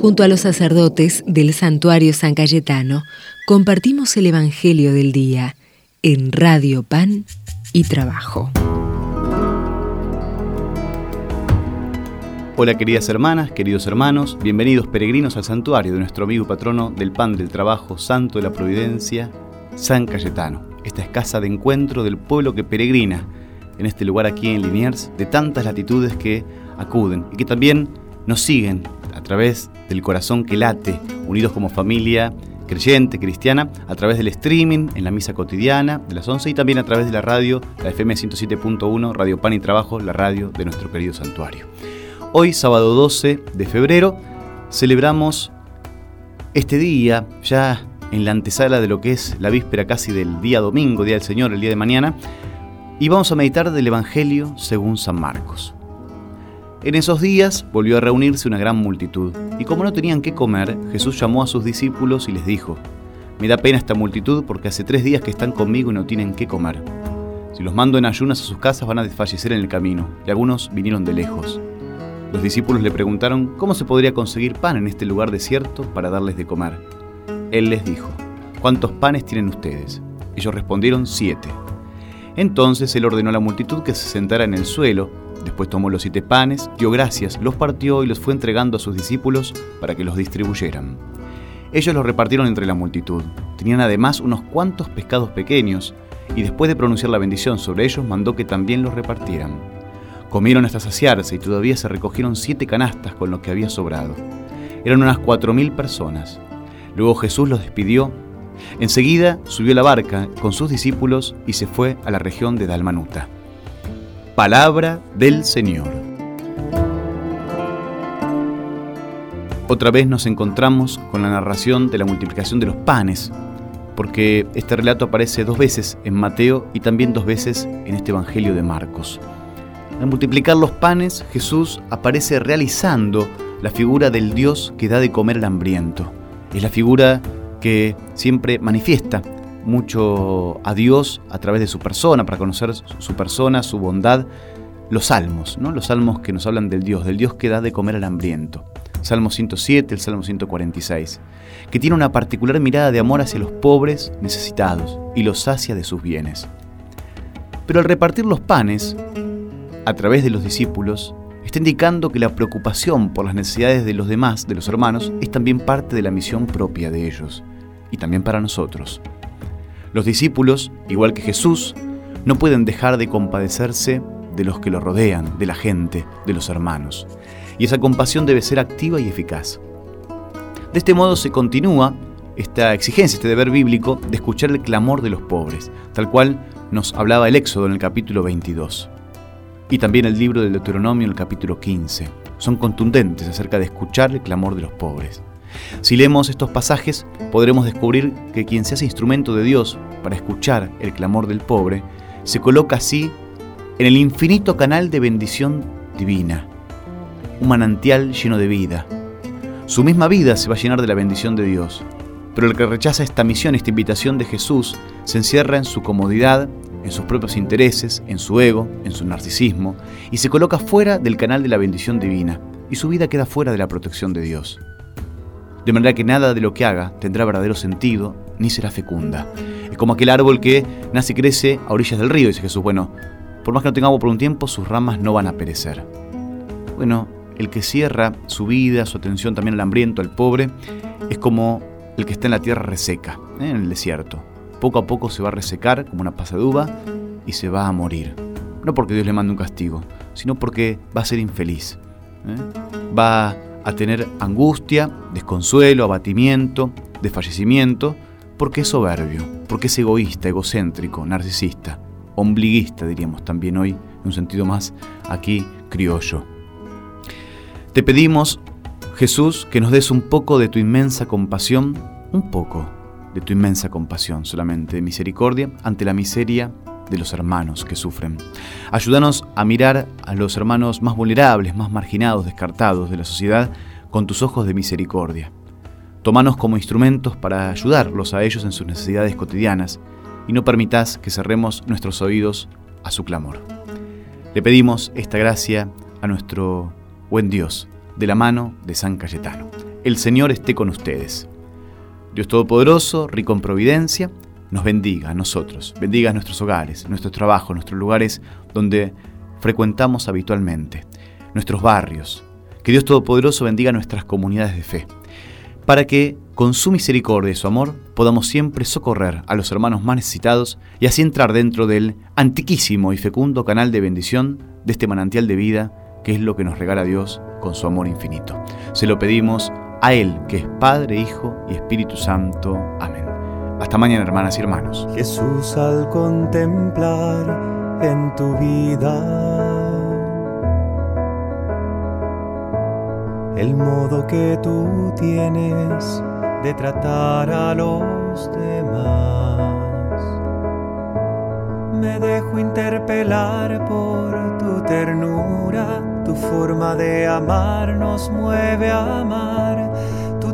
Junto a los sacerdotes del santuario San Cayetano, compartimos el Evangelio del Día en Radio Pan y Trabajo. Hola queridas hermanas, queridos hermanos, bienvenidos peregrinos al santuario de nuestro amigo patrono del pan del trabajo, santo de la providencia, San Cayetano. Esta es casa de encuentro del pueblo que peregrina en este lugar aquí en Liniers, de tantas latitudes que acuden y que también nos siguen a través del corazón que late, unidos como familia creyente, cristiana, a través del streaming, en la misa cotidiana de las 11 y también a través de la radio, la FM 107.1, Radio Pan y Trabajo, la radio de nuestro querido santuario. Hoy, sábado 12 de febrero, celebramos este día, ya en la antesala de lo que es la víspera casi del día domingo, Día del Señor, el día de mañana, y vamos a meditar del Evangelio según San Marcos. En esos días volvió a reunirse una gran multitud, y como no tenían qué comer, Jesús llamó a sus discípulos y les dijo, Me da pena esta multitud porque hace tres días que están conmigo y no tienen qué comer. Si los mando en ayunas a sus casas van a desfallecer en el camino, y algunos vinieron de lejos. Los discípulos le preguntaron cómo se podría conseguir pan en este lugar desierto para darles de comer. Él les dijo, ¿cuántos panes tienen ustedes? Ellos respondieron, siete. Entonces él ordenó a la multitud que se sentara en el suelo, después tomó los siete panes, dio gracias, los partió y los fue entregando a sus discípulos para que los distribuyeran. Ellos los repartieron entre la multitud. Tenían además unos cuantos pescados pequeños, y después de pronunciar la bendición sobre ellos mandó que también los repartieran. Comieron hasta saciarse y todavía se recogieron siete canastas con lo que había sobrado. Eran unas cuatro mil personas. Luego Jesús los despidió. Enseguida subió la barca con sus discípulos y se fue a la región de Dalmanuta. Palabra del Señor. Otra vez nos encontramos con la narración de la multiplicación de los panes, porque este relato aparece dos veces en Mateo y también dos veces en este Evangelio de Marcos. Al multiplicar los panes, Jesús aparece realizando la figura del Dios que da de comer al hambriento. Es la figura que siempre manifiesta mucho a Dios a través de su persona, para conocer su persona, su bondad. Los salmos, ¿no? los salmos que nos hablan del Dios, del Dios que da de comer al hambriento. Salmo 107, el Salmo 146, que tiene una particular mirada de amor hacia los pobres necesitados y los sacia de sus bienes. Pero al repartir los panes, a través de los discípulos, está indicando que la preocupación por las necesidades de los demás, de los hermanos, es también parte de la misión propia de ellos, y también para nosotros. Los discípulos, igual que Jesús, no pueden dejar de compadecerse de los que lo rodean, de la gente, de los hermanos, y esa compasión debe ser activa y eficaz. De este modo se continúa esta exigencia, este deber bíblico de escuchar el clamor de los pobres, tal cual nos hablaba el Éxodo en el capítulo 22 y también el libro del Deuteronomio en el capítulo 15. Son contundentes acerca de escuchar el clamor de los pobres. Si leemos estos pasajes, podremos descubrir que quien se hace instrumento de Dios para escuchar el clamor del pobre, se coloca así en el infinito canal de bendición divina, un manantial lleno de vida. Su misma vida se va a llenar de la bendición de Dios, pero el que rechaza esta misión, esta invitación de Jesús, se encierra en su comodidad en sus propios intereses, en su ego, en su narcisismo, y se coloca fuera del canal de la bendición divina, y su vida queda fuera de la protección de Dios. De manera que nada de lo que haga tendrá verdadero sentido ni será fecunda. Es como aquel árbol que nace y crece a orillas del río, dice Jesús. Bueno, por más que no tenga agua por un tiempo, sus ramas no van a perecer. Bueno, el que cierra su vida, su atención también al hambriento, al pobre, es como el que está en la tierra reseca, ¿eh? en el desierto poco a poco se va a resecar como una pasa de uva y se va a morir. No porque Dios le mande un castigo, sino porque va a ser infeliz. ¿eh? Va a tener angustia, desconsuelo, abatimiento, desfallecimiento, porque es soberbio, porque es egoísta, egocéntrico, narcisista, ombliguista diríamos también hoy, en un sentido más aquí criollo. Te pedimos, Jesús, que nos des un poco de tu inmensa compasión, un poco, de tu inmensa compasión, solamente de misericordia ante la miseria de los hermanos que sufren. Ayúdanos a mirar a los hermanos más vulnerables, más marginados, descartados de la sociedad con tus ojos de misericordia. Tómanos como instrumentos para ayudarlos a ellos en sus necesidades cotidianas y no permitas que cerremos nuestros oídos a su clamor. Le pedimos esta gracia a nuestro buen Dios, de la mano de San Cayetano. El Señor esté con ustedes. Dios Todopoderoso, rico en providencia, nos bendiga a nosotros, bendiga nuestros hogares, nuestros trabajos, nuestros lugares donde frecuentamos habitualmente, nuestros barrios. Que Dios Todopoderoso bendiga nuestras comunidades de fe, para que con su misericordia y su amor podamos siempre socorrer a los hermanos más necesitados y así entrar dentro del antiquísimo y fecundo canal de bendición de este manantial de vida que es lo que nos regala Dios con su amor infinito. Se lo pedimos a Él, que es Padre, Hijo y Espíritu Santo. Amén. Hasta mañana, hermanas y hermanos. Jesús, al contemplar en tu vida el modo que tú tienes de tratar a los demás, me dejo interpelar por tu ternura, tu forma de amar nos mueve a amar